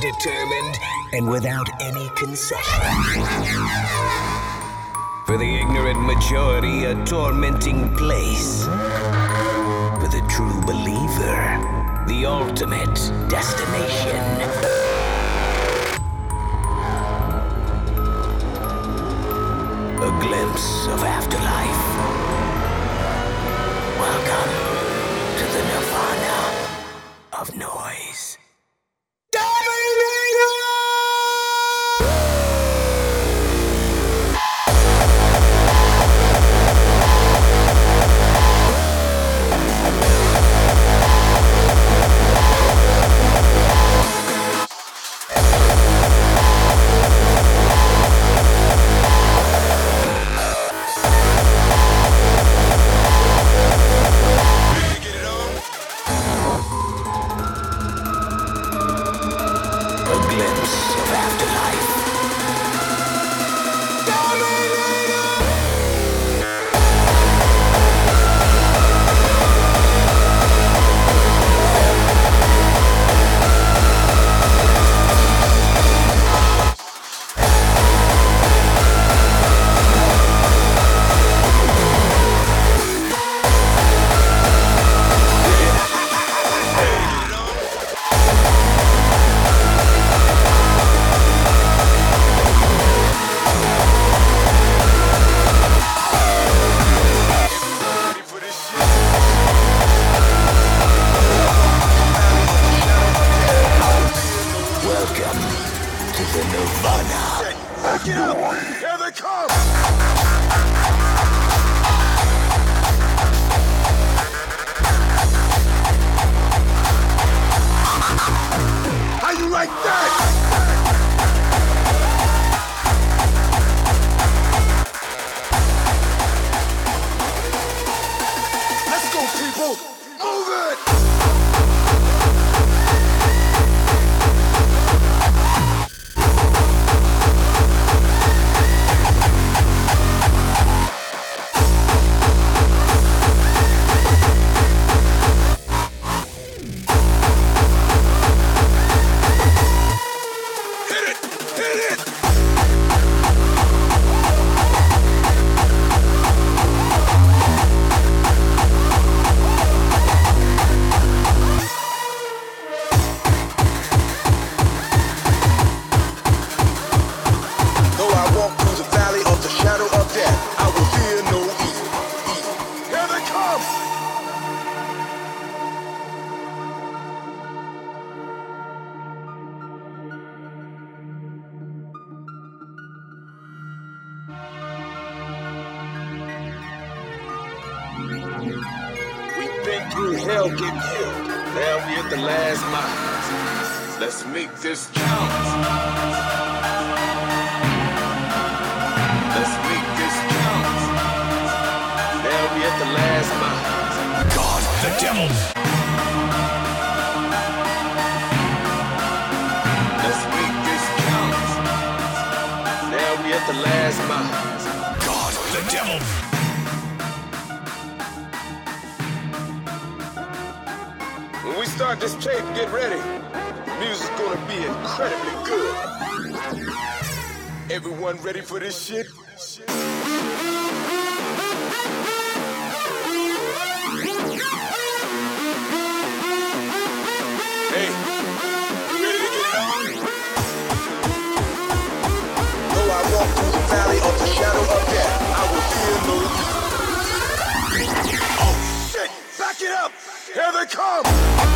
determined, and without any concession. For the ignorant majority, a tormenting place. For the true believer, the ultimate destination. A glimpse of afterlife. glimpse of afterlife. the last mile. God, the devil. When we start this tape, get ready. Music's gonna be incredibly good. Everyone ready for this shit? come.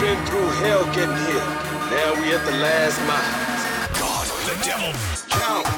Been through hell getting here. Now we at the last mile. God, the devil. Count.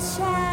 sunshine.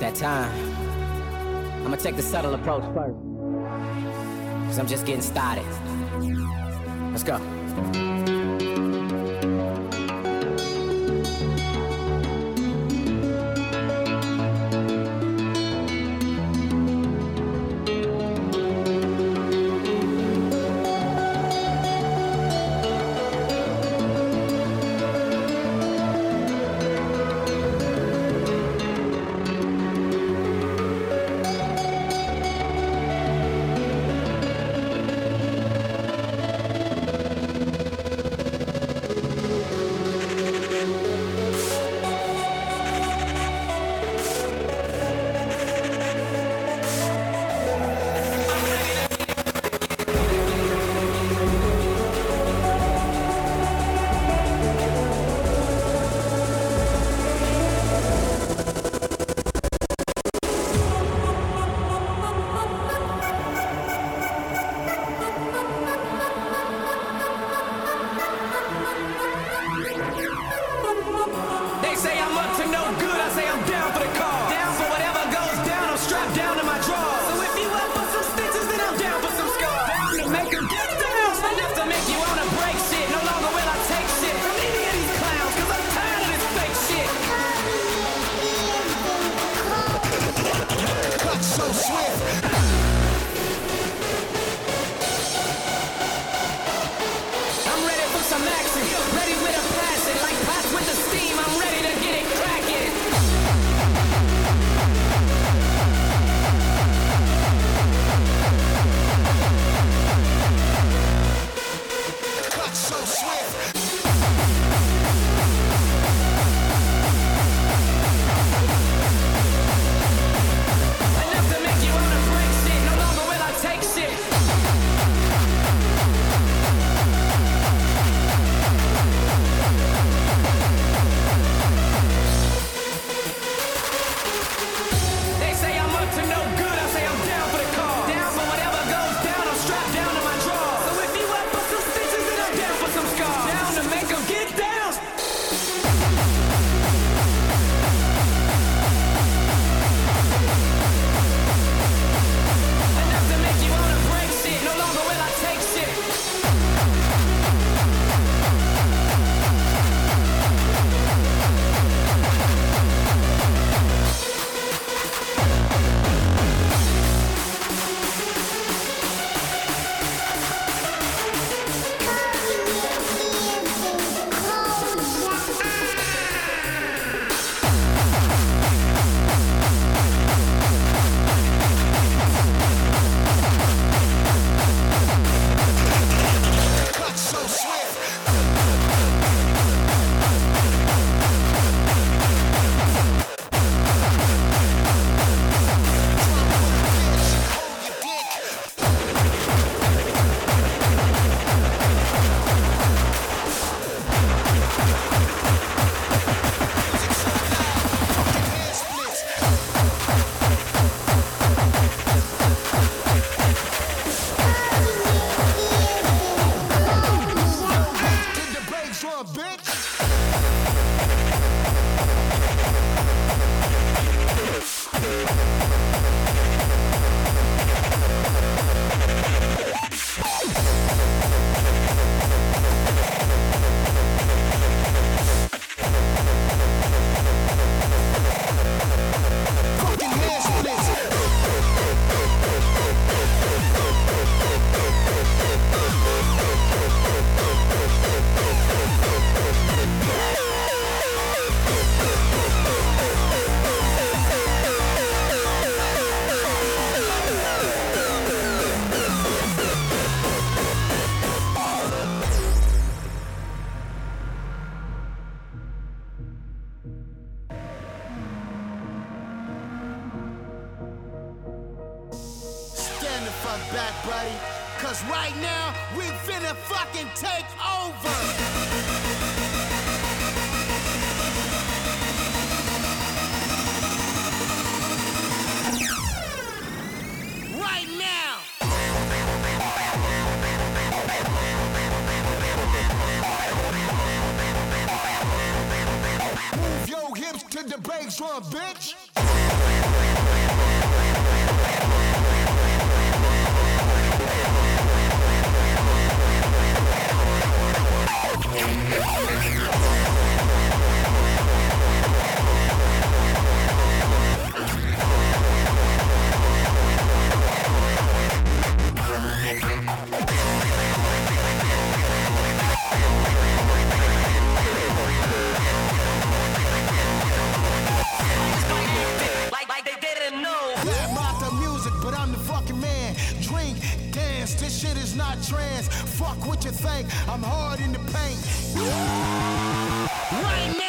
that time. I'ma take the subtle approach first. Cause I'm just getting started. Let's go. say I'm up to no good. I say I'm down. to the brakes drum, bitch. Thank you. can. I'm hard in the paint. Right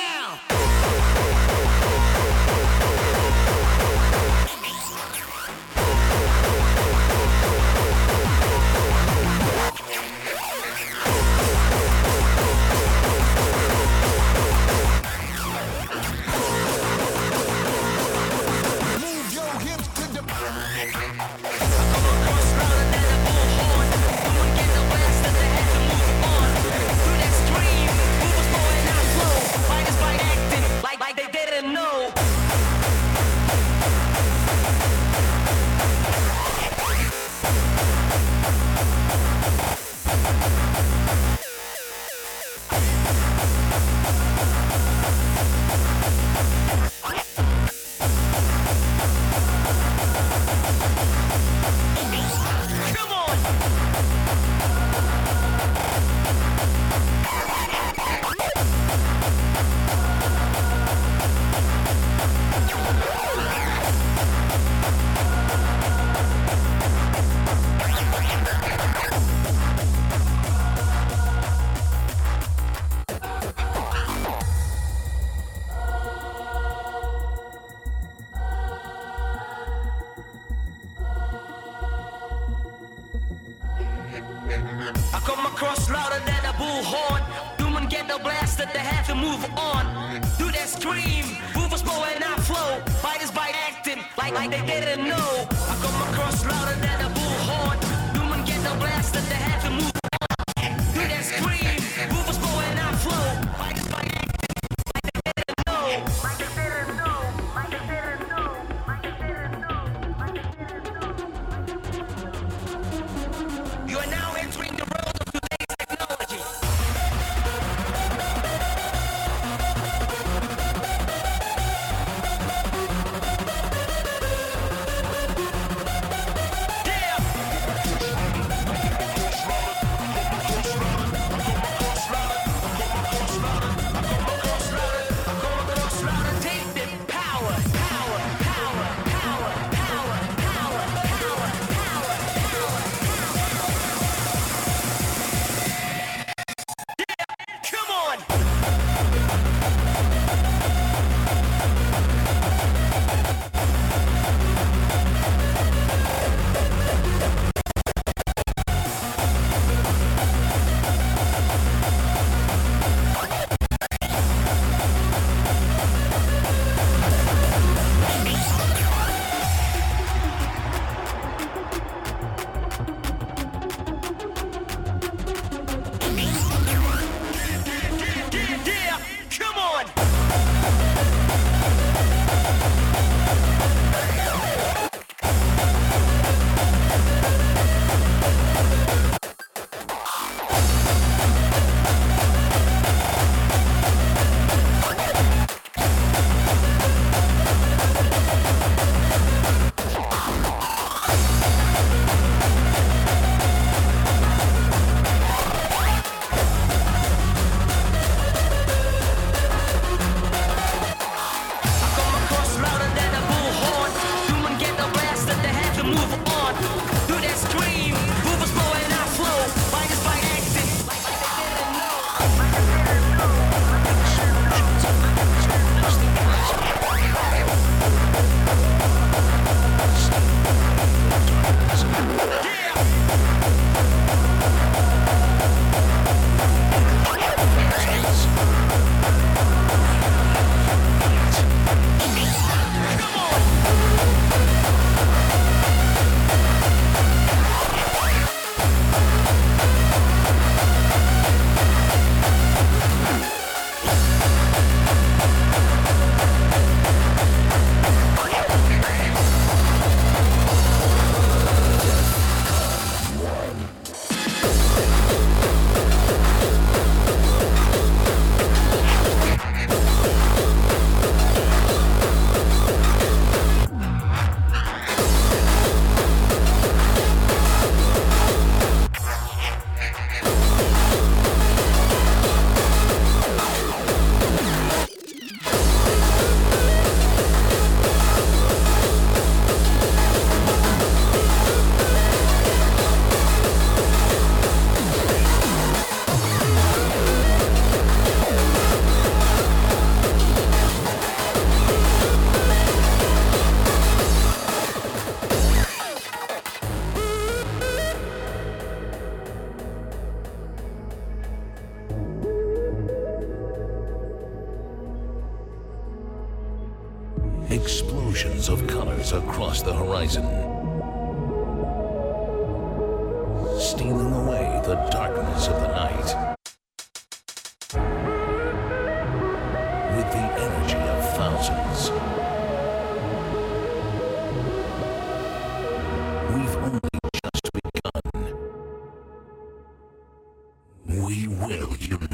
We will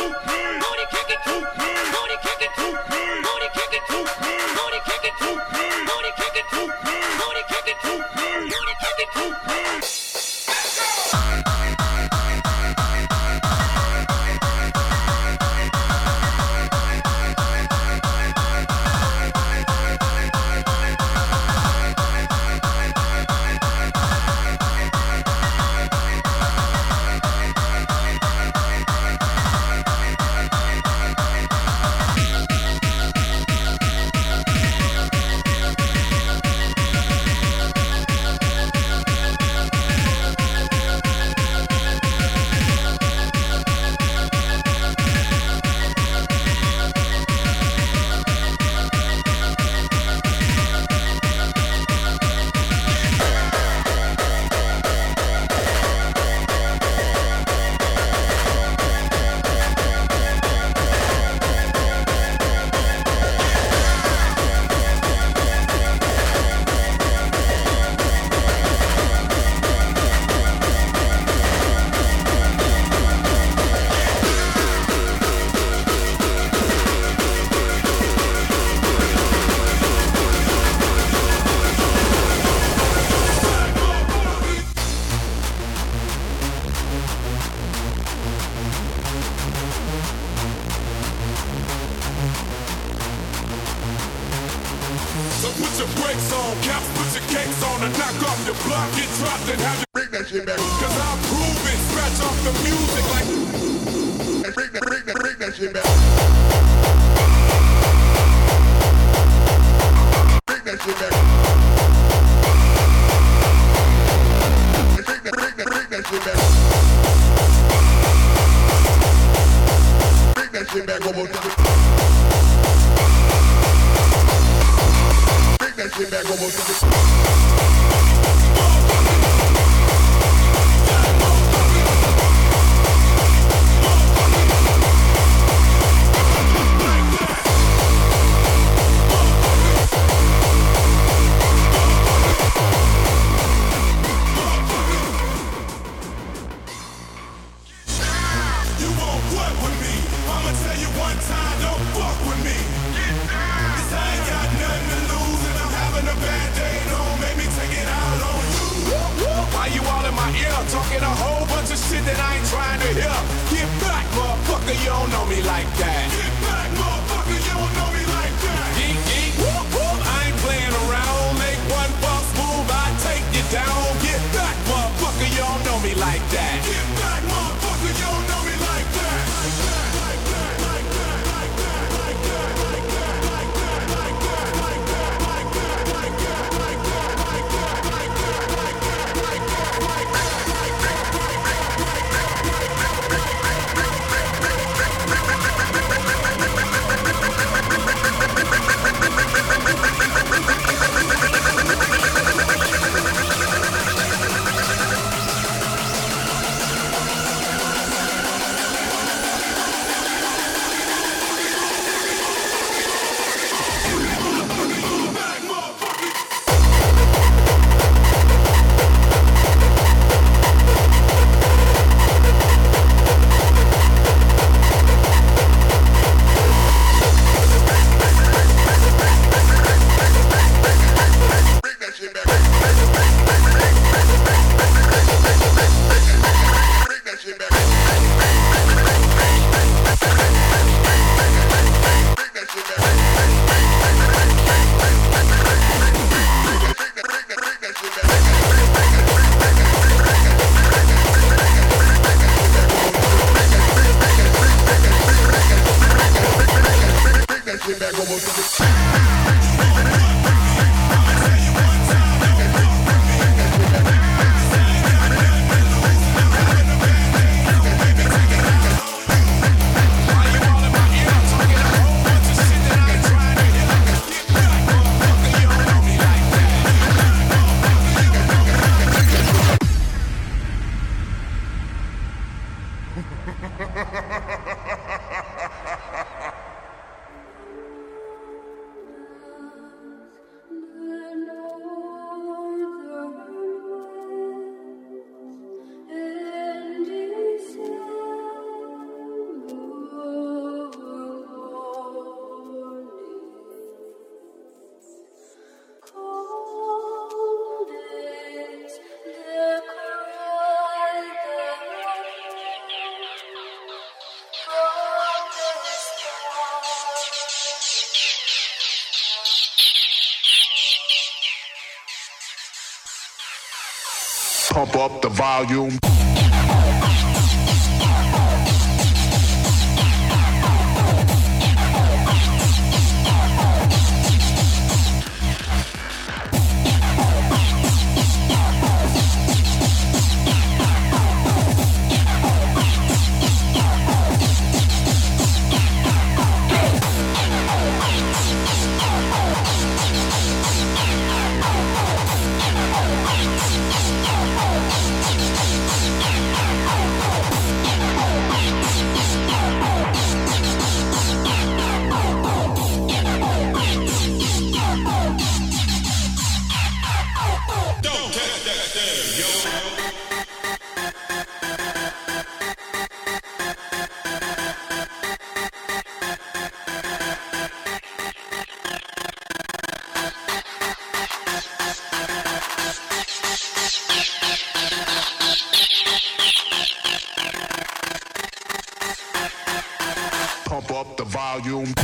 Booty talking a whole bunch of shit that I ain't trying to hear. Get back, motherfucker, you don't know me like that. up the volume. volume.